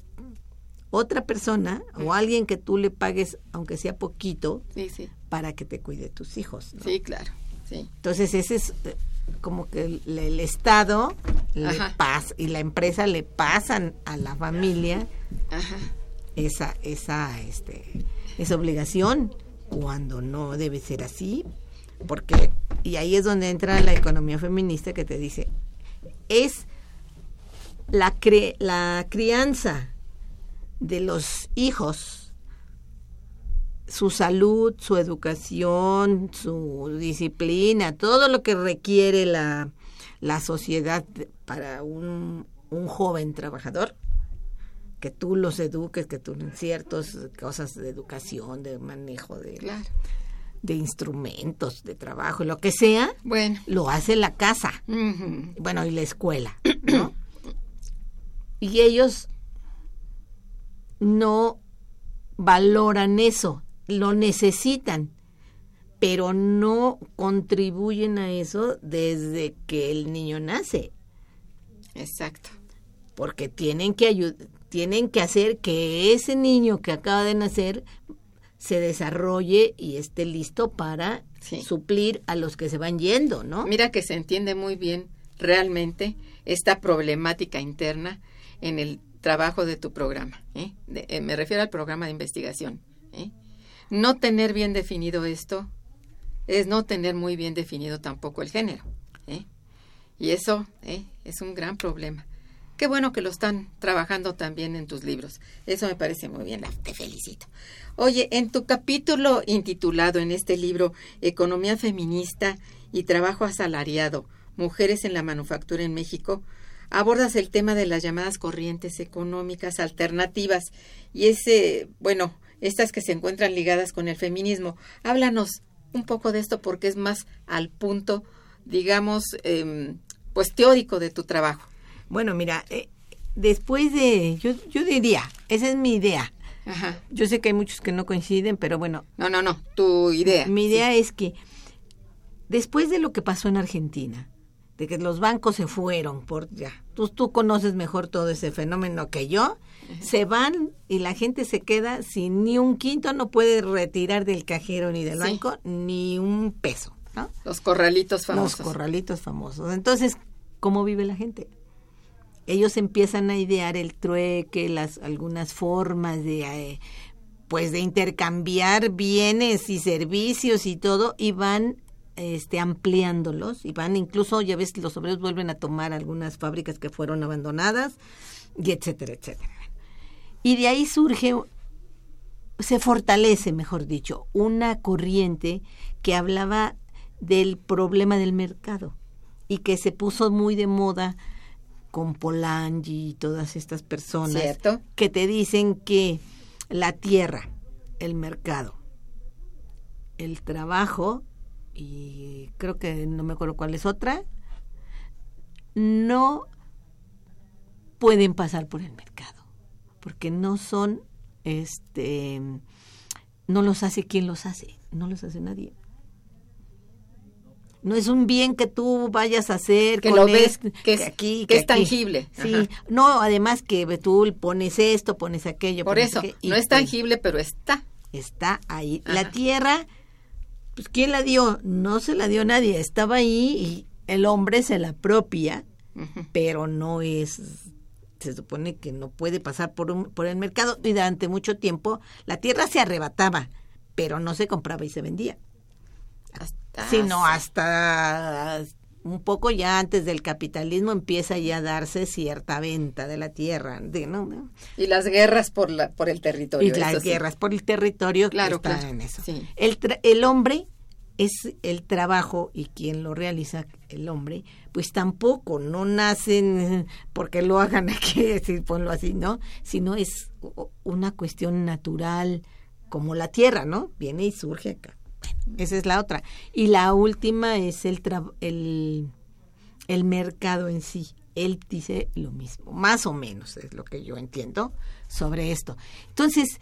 otra persona o alguien que tú le pagues, aunque sea poquito, Sí, sí. para que te cuide tus hijos. ¿no? Sí, claro. Sí. Entonces ese es eh, como que el, el Estado le pasa y la empresa le pasan a la familia Ajá. esa esa este esa obligación cuando no debe ser así porque y ahí es donde entra la economía feminista que te dice es la cre- la crianza de los hijos su salud, su educación, su disciplina, todo lo que requiere la, la sociedad para un, un joven trabajador, que tú los eduques, que tú en ciertas cosas de educación, de manejo de, Claro. de instrumentos, de trabajo, lo que sea, Bueno. lo hace la casa, bueno, y la escuela, [clears throat] ¿no? y ellos no valoran eso, lo necesitan, pero no contribuyen a eso desde que el niño nace, Exacto. porque tienen que tienen que hacer que ese niño que acaba de nacer se desarrolle y esté listo para Sí. suplir a los que se van yendo, ¿no? Mira que se entiende muy bien realmente esta problemática interna en el trabajo de tu programa. ¿eh? Eh, me refiero al programa de investigación. ¿eh? No tener bien definido esto es no tener muy bien definido tampoco el género. Y eso es un gran problema. Qué bueno que lo están trabajando también en tus libros. Eso me parece muy bien, te felicito. Oye, en tu capítulo intitulado en este libro Economía feminista y trabajo asalariado, mujeres en la manufactura en México, abordas el tema de las llamadas corrientes económicas alternativas y ese, bueno, estas que se encuentran ligadas con el feminismo. Háblanos un poco de esto porque es más al punto, digamos, em, pues teórico de tu trabajo. Bueno, mira, eh, después de, yo, yo diría, esa es mi idea. Ajá. Yo sé que hay muchos que no coinciden, pero bueno, No, no, no, tu idea. mi idea es que después de lo que pasó en Argentina, de que los bancos se fueron por ya, tú, tú conoces mejor todo ese fenómeno que yo, se van y la gente se queda sin ni un quinto, no puede retirar del cajero ni del Sí. banco ni un peso, ¿no? Los corralitos famosos. Los corralitos famosos. Entonces, ¿cómo vive la gente? Ellos empiezan a idear el trueque, las algunas formas de eh, pues de intercambiar bienes y servicios y todo y van este ampliándolos y van incluso ya ves los obreros vuelven a tomar algunas fábricas que fueron abandonadas y etcétera, etcétera. Y de ahí surge se fortalece, mejor dicho, una corriente que hablaba del problema del mercado y que se puso muy de moda con Polanyi y todas estas personas Cierto. que te dicen que la tierra, el mercado, el trabajo y creo que no me acuerdo cuál es otra, no pueden pasar por el mercado porque no son este no los hace quien los hace, no los hace nadie. No es un bien que tú vayas a hacer Que con lo ves, esto, que es- aquí, que es aquí. tangible. Sí, Ajá. no, además que tú pones esto, pones aquello. Por pones eso, aquello, no es tangible, pero está. Está ahí. Ajá. La tierra, pues ¿quién la dio? No se la dio nadie, estaba ahí y el hombre se la apropia, pero no es se supone que no puede pasar por un, por el mercado y durante mucho tiempo la tierra se arrebataba pero no se compraba y se vendía, Hasta- sino hasta un poco ya antes del capitalismo empieza ya a darse cierta venta de la tierra, de, ¿no? ¿no? Y las guerras por, la, por el territorio. y las sí. guerras por el territorio Claro, están claro, en eso. sí. El, tra- el hombre es el trabajo y quien lo realiza, el hombre, pues tampoco, no nacen porque lo hagan [laughs] aquí, ponlo así, ¿no? Sino es una cuestión natural como la tierra, ¿no? Viene y surge acá. Bueno, esa es la otra. Y la última es el, el, el mercado en sí. Él dice lo mismo, más o menos es lo que yo entiendo sobre esto. Entonces,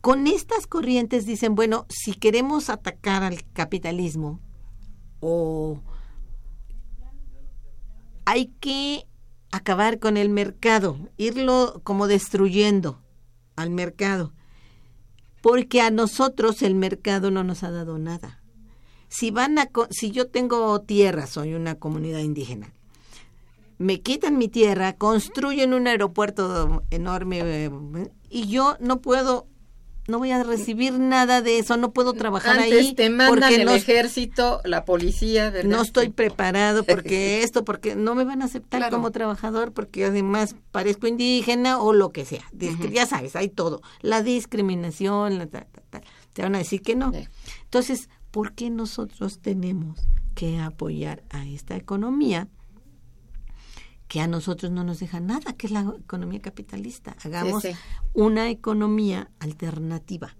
con estas corrientes dicen, bueno, si queremos atacar al capitalismo o hay que acabar con el mercado, irlo como destruyendo al mercado, porque a nosotros el mercado no nos ha dado nada. Si van a si yo tengo tierra, soy una comunidad indígena. Me quitan mi tierra, construyen un aeropuerto enorme eh, y yo no puedo no voy a recibir nada de eso, no puedo trabajar Antes ahí te mandan porque el no, ejército, la policía, ¿verdad? no estoy preparado porque [laughs] esto, porque no me van a aceptar Claro. como trabajador porque además parezco indígena o lo que sea. Ya sabes, hay todo. La discriminación, la ta- ta- ta. te van a decir que no. Sí. Entonces, ¿por qué nosotros tenemos que apoyar a esta economía que a nosotros no nos deja nada, que es la economía capitalista? Hagamos sí. una economía alternativa.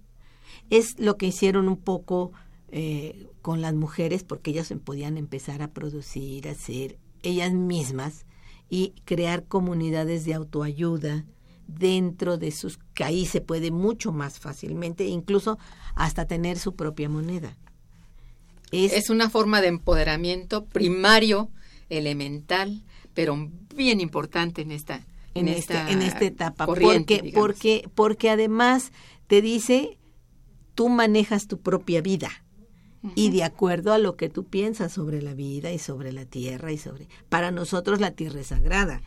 Es lo que hicieron un poco eh, con las mujeres, porque ellas se podían empezar a producir, a hacer ellas mismas y crear comunidades de autoayuda dentro de sus que ahí se puede mucho más fácilmente, incluso hasta tener su propia moneda. Es, Es una forma de empoderamiento primario, elemental, pero bien importante en esta en, en este- esta en esta etapa porque digamos. porque porque además te dice tú manejas tu propia vida y de acuerdo a lo que tú piensas sobre la vida y sobre la tierra y sobre para nosotros la tierra es sagrada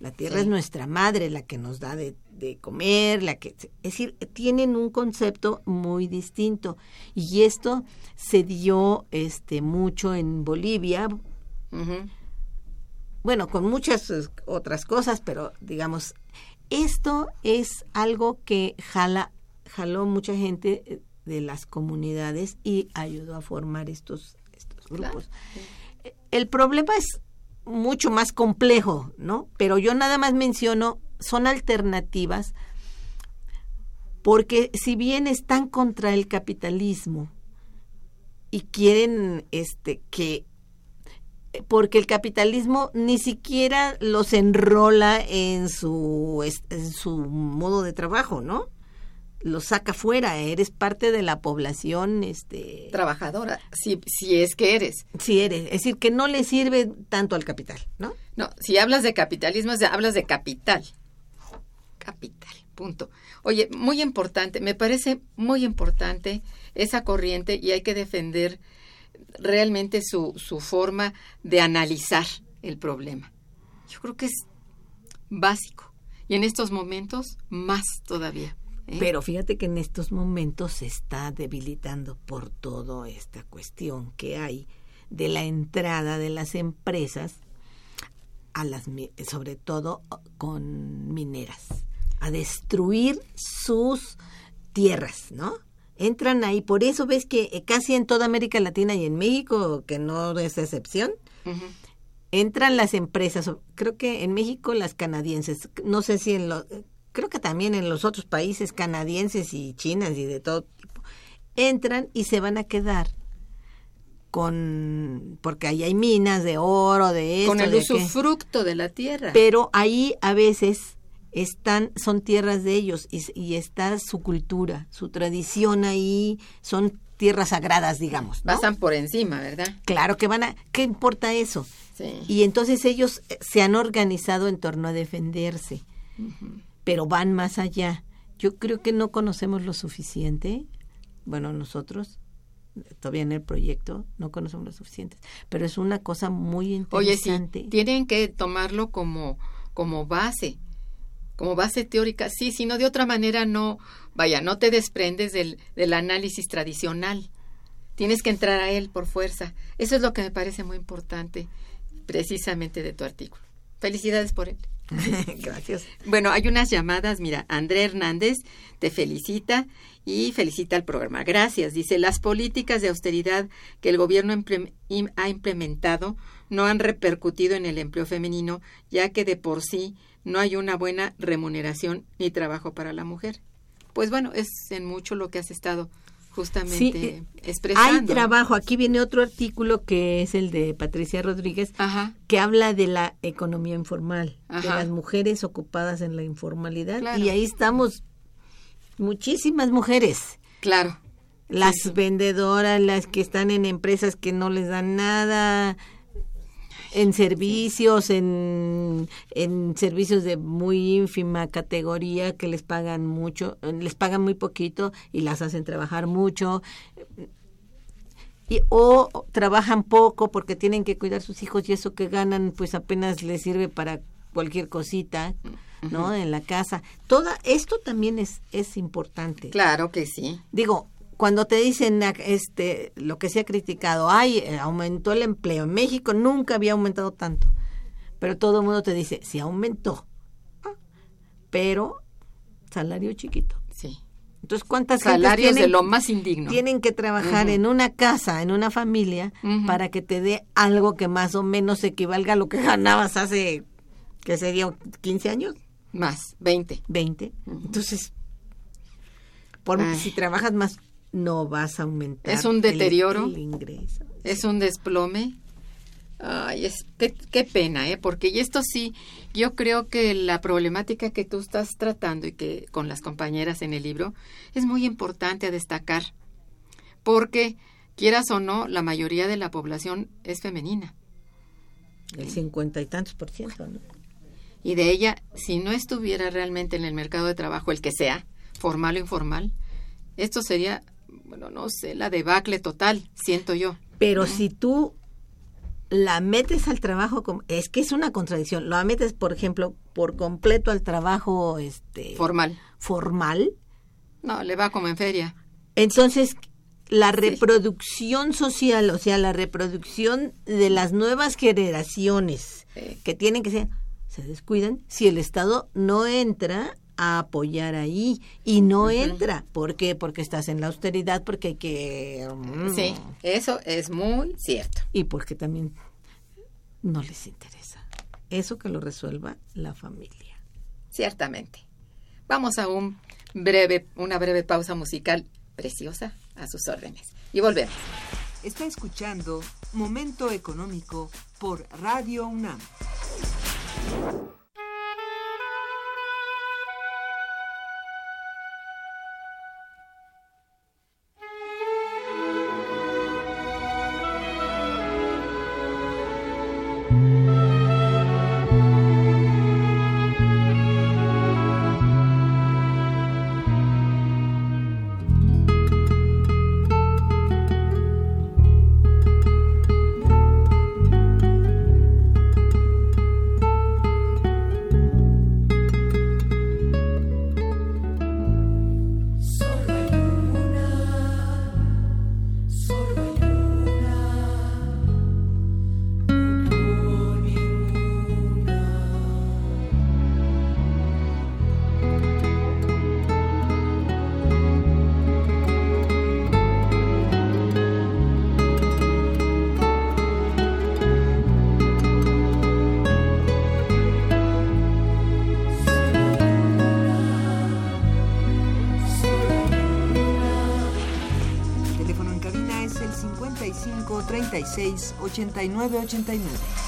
la tierra Sí. es nuestra madre la que nos da de, de comer la que es decir tienen un concepto muy distinto y esto se dio este mucho en Bolivia. Bueno, con muchas eh, otras cosas, pero digamos, esto es algo que jala, jaló mucha gente eh, de las comunidades y ayudó a formar estos, estos grupos. Eh, El problema es mucho más complejo, ¿no? Pero yo nada más menciono, son alternativas, porque si bien están contra el capitalismo y quieren este que porque el capitalismo ni siquiera los enrola en su en su modo de trabajo, ¿no? Los saca fuera, eres parte de la población, este, Trabajadora, si, si es que eres. si eres, es decir, que no le sirve tanto al capital, ¿no? No, si hablas de capitalismo, hablas de capital. Capital, punto. Oye, muy importante, me parece muy importante esa corriente y hay que defender realmente su, su forma de analizar el problema. Yo creo que es básico y en estos momentos más todavía. ¿eh? Pero fíjate que en estos momentos se está debilitando por toda esta cuestión que hay de la entrada de las empresas a las sobre todo con mineras a destruir sus tierras, ¿no? Entran ahí, por eso ves que eh, casi en toda América Latina y en México, que no es excepción, entran las empresas, creo que en México las canadienses, no sé si en los, creo que también en los otros países canadienses y chinas y de todo tipo, entran y se van a quedar con, porque ahí hay minas de oro, de esto, Con el de usufructo de la tierra. pero ahí a veces están, son tierras de ellos y, y está su cultura, su tradición ahí, son tierras sagradas, digamos. ¿no? Pasan por encima, ¿verdad? Claro que van a, ¿qué importa eso? Sí. Y entonces ellos eh, se han organizado en torno a defenderse, pero van más allá. Yo creo que no conocemos lo suficiente, bueno, nosotros, todavía en el proyecto, no conocemos lo suficiente, pero es una cosa muy Oye, sí, interesante. tienen que tomarlo como, como base. Como base teórica, sí, sino de otra manera no, vaya, no te desprendes del, del análisis tradicional. Tienes que entrar a él por fuerza. Eso es lo que me parece muy importante precisamente de tu artículo. Felicidades por él. [laughs] Gracias. Bueno, hay unas llamadas, mira, André Hernández te felicita y felicita al programa. Gracias, dice, las políticas de austeridad que el gobierno ha implementado no han repercutido en el empleo femenino, ya que de por sí no hay una buena remuneración ni trabajo para la mujer. Pues bueno, es en mucho lo que has estado justamente eh, expresando. Hay trabajo, aquí viene otro artículo que es el de Patricia Rodríguez, que habla de la economía informal, de las mujeres ocupadas en la informalidad. Y ahí estamos muchísimas mujeres. Claro. Las vendedoras, las que están en empresas que no les dan nada, en servicios, en, en servicios de muy ínfima categoría que les pagan mucho, les pagan muy poquito y las hacen trabajar mucho. Y, o trabajan poco porque tienen que cuidar sus hijos y eso que ganan pues apenas les sirve para cualquier cosita, ¿no? En la casa. Toda esto también es es importante. Claro que sí. Digo, cuando te dicen este lo que se ha criticado, ay, eh, aumentó el empleo. En México nunca había aumentado tanto. Pero todo el mundo te dice, sí aumentó. Pero salario chiquito. Sí. Entonces, ¿cuántas salarios tienen, de lo más indigno? Tienen que trabajar en una casa, en una familia, para que te dé algo que más o menos equivalga a lo que ganabas hace, que sería 15 años. Más, 20. 20. Entonces, por, si trabajas más, no vas a aumentar. Es un deterioro. El, ingreso. Es un desplome. Ay, es, qué, qué, pena, ¿eh? Porque y esto sí, yo creo que la problemática que tú estás tratando y que con las compañeras en el libro es muy importante a destacar. Porque, quieras o no, la mayoría de la población es femenina. El cincuenta y tantos por ciento, ¿no? Y de ella, si no estuviera realmente en el mercado de trabajo, el que sea, formal o informal, esto sería bueno, no sé, la debacle total, siento yo. Pero si tú la metes al trabajo, es que es una contradicción, la metes, por ejemplo, por completo al trabajo este formal. Formal. No, le va como en feria. Entonces, la reproducción social, o sea, la reproducción de las nuevas generaciones que tienen que ser, se descuidan si el Estado no entra a apoyar ahí y no entra. ¿Por qué? Porque estás en la austeridad, porque hay que... Mm. Sí, eso es muy cierto. Y porque también no les interesa. Eso que lo resuelva la familia. Ciertamente. Vamos a un breve, una breve pausa musical preciosa a sus órdenes. Y volvemos. Está escuchando Momento Económico por Radio UNAM. 8989.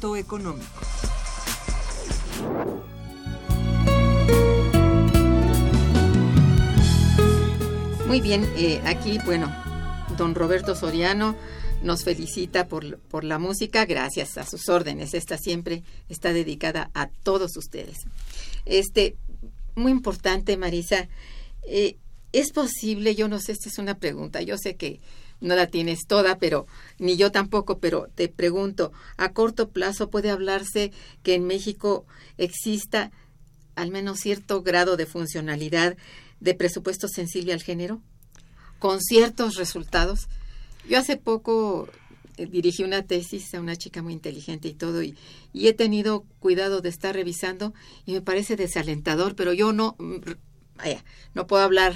Económico. Muy bien, eh, aquí, bueno, don Roberto Soriano nos felicita por, por, la música, gracias a sus órdenes. Esta siempre está dedicada a todos ustedes. Este, muy importante, Marisa, eh, ¿es posible? Yo no sé, esta es una pregunta, yo sé que no la tienes toda, pero ni yo tampoco, pero te pregunto, ¿a corto plazo puede hablarse que en México exista al menos cierto grado de funcionalidad de presupuesto sensible al género? Con ciertos resultados. Yo hace poco eh, dirigí una tesis a una chica muy inteligente y todo, y, y, he tenido cuidado de estar revisando y me parece desalentador, pero yo no, mm, no puedo hablar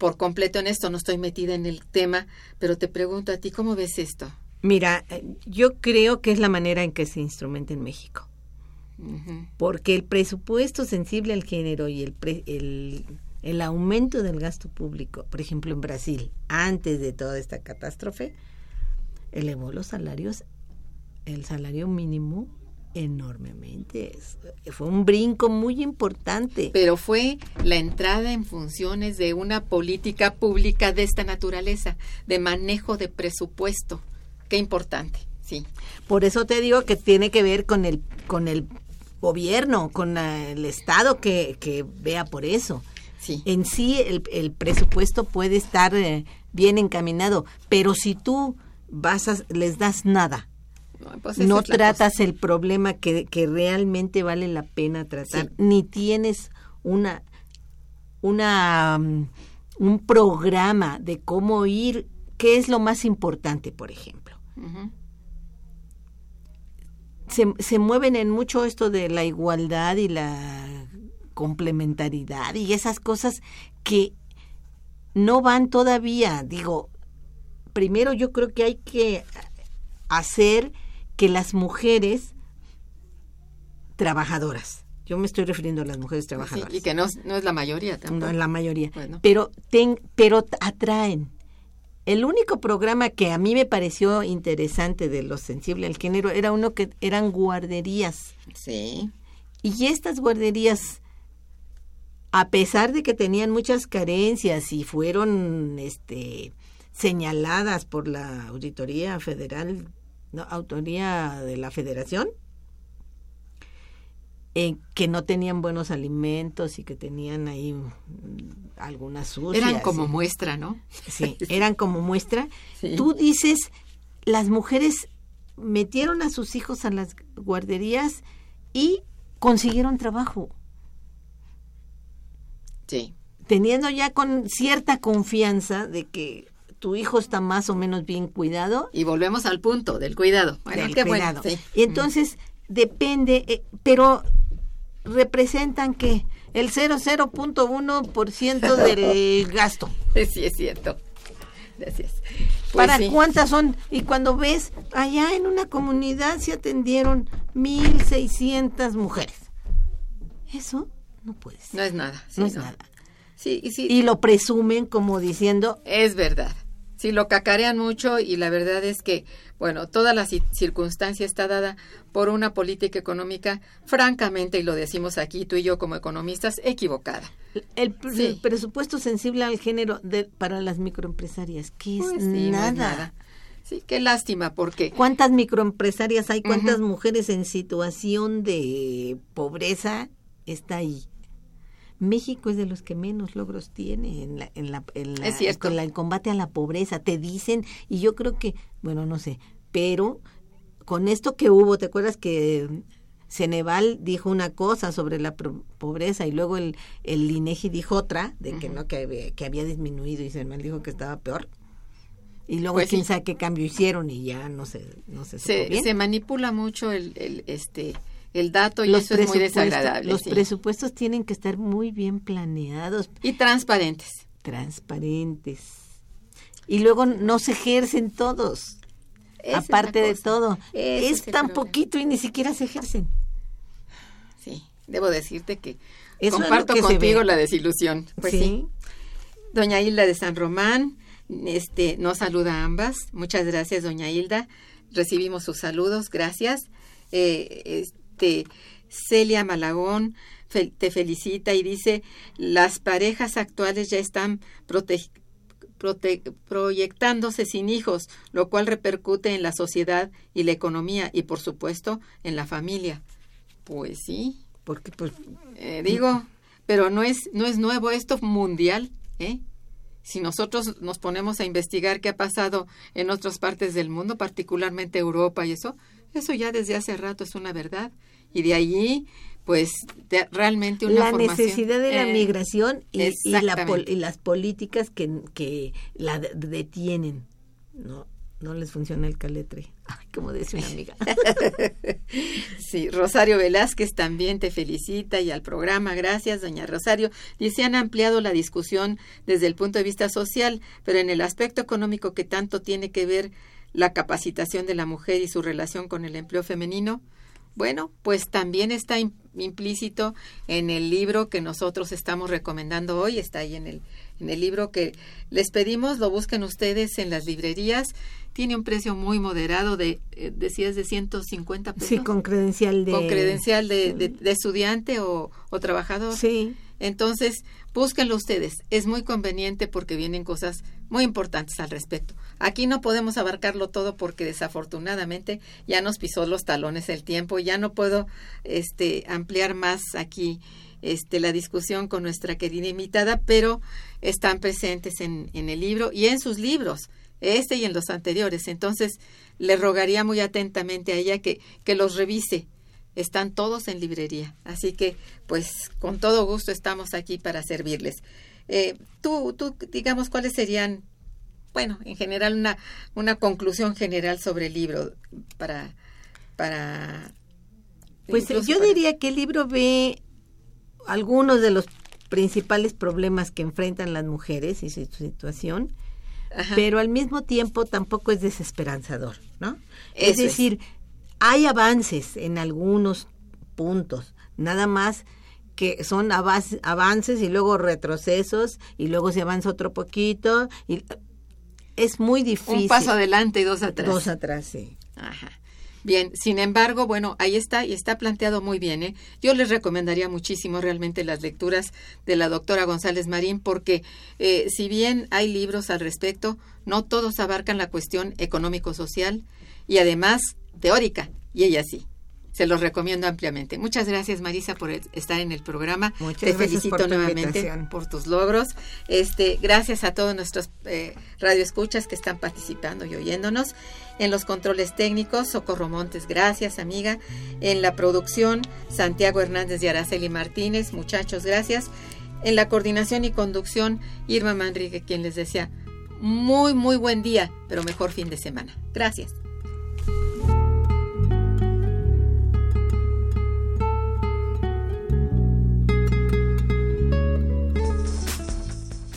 por completo en esto, no estoy metida en el tema, pero te pregunto a ti, ¿cómo ves esto? Mira, yo creo que es la manera en que se instrumenta en México. Porque el presupuesto sensible al género y el, pre, el el aumento del gasto público, por ejemplo en Brasil, antes de toda esta catástrofe, elevó los salarios, el salario mínimo enormemente. Fue un brinco muy importante. Pero fue la entrada en funciones de una política pública de esta naturaleza, de manejo de presupuesto. Qué importante, sí. Por eso te digo que tiene que ver con el, con el gobierno, con el Estado que, que vea por eso. Sí. En sí el, el presupuesto puede estar eh, bien encaminado, pero si tú vas a, les das nada, pues no es tratas el problema que, que, realmente vale la pena tratar, Sí. ni tienes una, una um, un programa de cómo ir, qué es lo más importante, por ejemplo. Uh -huh. se, se mueven en mucho esto de la igualdad y la complementariedad y esas cosas que no van todavía. Digo, primero yo creo que hay que hacer que las mujeres trabajadoras, yo me estoy refiriendo a las mujeres trabajadoras. Sí, y que no, no, es la mayoría tampoco. No es la mayoría. Bueno. Pero, ten, pero atraen. El único programa que a mí me pareció interesante de lo sensible al género era uno que eran guarderías. Sí. Y estas guarderías, a pesar de que tenían muchas carencias y fueron este, señaladas por la Auditoría Federal, no, Autoría de la Federación, eh, que no tenían buenos alimentos y que tenían ahí mm, algunas sucias. Eran como muestra, ¿no? [laughs] Sí, eran como muestra. Sí. Tú dices, las mujeres metieron a sus hijos a las guarderías y consiguieron trabajo. Sí. Teniendo ya con cierta confianza de que tu hijo está más o menos bien cuidado. Y volvemos al punto del cuidado. Bueno, del qué cuidado. bueno. Sí. Y entonces depende, eh, pero representan que el 0,0.1% del [laughs] gasto. Sí, es cierto. Gracias. Pues ¿Para sí. cuántas son? Y cuando ves, allá en una comunidad se atendieron 1.600 mujeres. Eso no puede ser. No es nada. Sí, no es no. nada. Sí, sí, y lo presumen como diciendo... Es verdad. Sí, lo cacarean mucho y la verdad es que, bueno, toda la circunstancia está dada por una política económica, francamente, y lo decimos aquí tú y yo como economistas, equivocada. El, sí. el presupuesto sensible al género de, para las microempresarias, que es pues nada. sí, no es nada. Sí, qué lástima, porque... ¿Cuántas microempresarias hay? ¿Cuántas uh -huh. mujeres en situación de pobreza está ahí? México es de los que menos logros tiene en la, en la, en la, es cierto. en la el combate a la pobreza. Te dicen, y yo creo que, bueno, no sé, pero con esto que hubo, ¿te acuerdas que Ceneval dijo una cosa sobre la pobreza y luego el, el INEGI dijo otra, de que uh -huh. no, que, que había disminuido y Ceneval dijo que estaba peor? Y luego pues quién sí. sabe qué cambio hicieron y ya no sé, no. Se, se manipula mucho el, el este el dato y eso es muy desagradable. Los sí. presupuestos tienen que estar muy bien planeados. Y transparentes. Transparentes. Y luego no se ejercen todos. Esa aparte de todo. Ese es tan problema. poquito y ni siquiera se ejercen. Sí, debo decirte que Eso comparto contigo la desilusión. Pues ¿Sí? sí. Doña Hilda de San Román, este, nos saluda a ambas. Muchas gracias, doña Hilda. recibimos sus saludos, gracias. Eh, este, Celia Malagón te felicita y dice, las parejas actuales ya están proyectándose sin hijos, lo cual repercute en la sociedad y la economía y por supuesto en la familia. Pues sí. Porque pues eh, digo, pero no es no es nuevo esto mundial, ¿eh? Si nosotros nos ponemos a investigar qué ha pasado en otras partes del mundo, particularmente Europa y eso, eso ya desde hace rato es una verdad. Y de allí, pues, realmente una la necesidad de la eh, migración y, y, las políticas que, que la detienen. No, no les funciona el caletre. [laughs] Ay, como dice una amiga. [laughs] sí, Rosario Velázquez también te felicita y al programa, gracias, doña Rosario. Dice, han ampliado la discusión desde el punto de vista social, pero en el aspecto económico que tanto tiene que ver la capacitación de la mujer y su relación con el empleo femenino, bueno, pues también está implícito en el libro que nosotros estamos recomendando hoy, está ahí en el, en el libro que les pedimos, lo busquen ustedes en las librerías tiene un precio muy moderado de, eh, decías, de 150 pesos. Sí, con credencial de... Con credencial de, de, estudiante o, o, trabajador. Sí. Entonces, búsquenlo ustedes. Es muy conveniente porque vienen cosas muy importantes al respecto. Aquí no podemos abarcarlo todo porque desafortunadamente ya nos pisó los talones el tiempo. Ya no puedo este, ampliar más aquí este, la discusión con nuestra querida invitada, pero están presentes en, en el libro y en sus libros este y en los anteriores. Entonces, le rogaría muy atentamente a ella que, que los revise. Están todos en librería. Así que, pues, con todo gusto estamos aquí para servirles. Eh, tú, tú, digamos, ¿cuáles serían, bueno, en general, una, una conclusión general sobre el libro para... para pues yo diría que el libro ve algunos de los principales problemas que enfrentan las mujeres y su situación pero al mismo tiempo tampoco es desesperanzador, ¿no? es decir, hay avances en algunos puntos, nada más que son avances y luego retrocesos y luego se avanza otro poquito y es muy difícil. Un paso adelante y dos atrás. Dos atrás, sí. Ajá. Bien, sin embargo, bueno, ahí está y está planteado muy bien. ¿eh? Yo les recomendaría muchísimo realmente las lecturas de la doctora González Marín porque eh, si bien hay libros al respecto, no todos abarcan la cuestión económico-social y además teórica, y ella sí. Se los recomiendo ampliamente. Muchas gracias Marisa por estar en el programa. Muchas Te felicito nuevamente por tus logros. Este, gracias a todos nuestros eh, radioescuchas que están participando y oyéndonos. En los controles técnicos, Socorro Montes, gracias amiga. En la producción, Santiago Hernández y Araceli Martínez, muchachos, gracias. En la coordinación y conducción, Irma Manrique, quien les decía muy, muy buen día, pero mejor fin de semana. Gracias.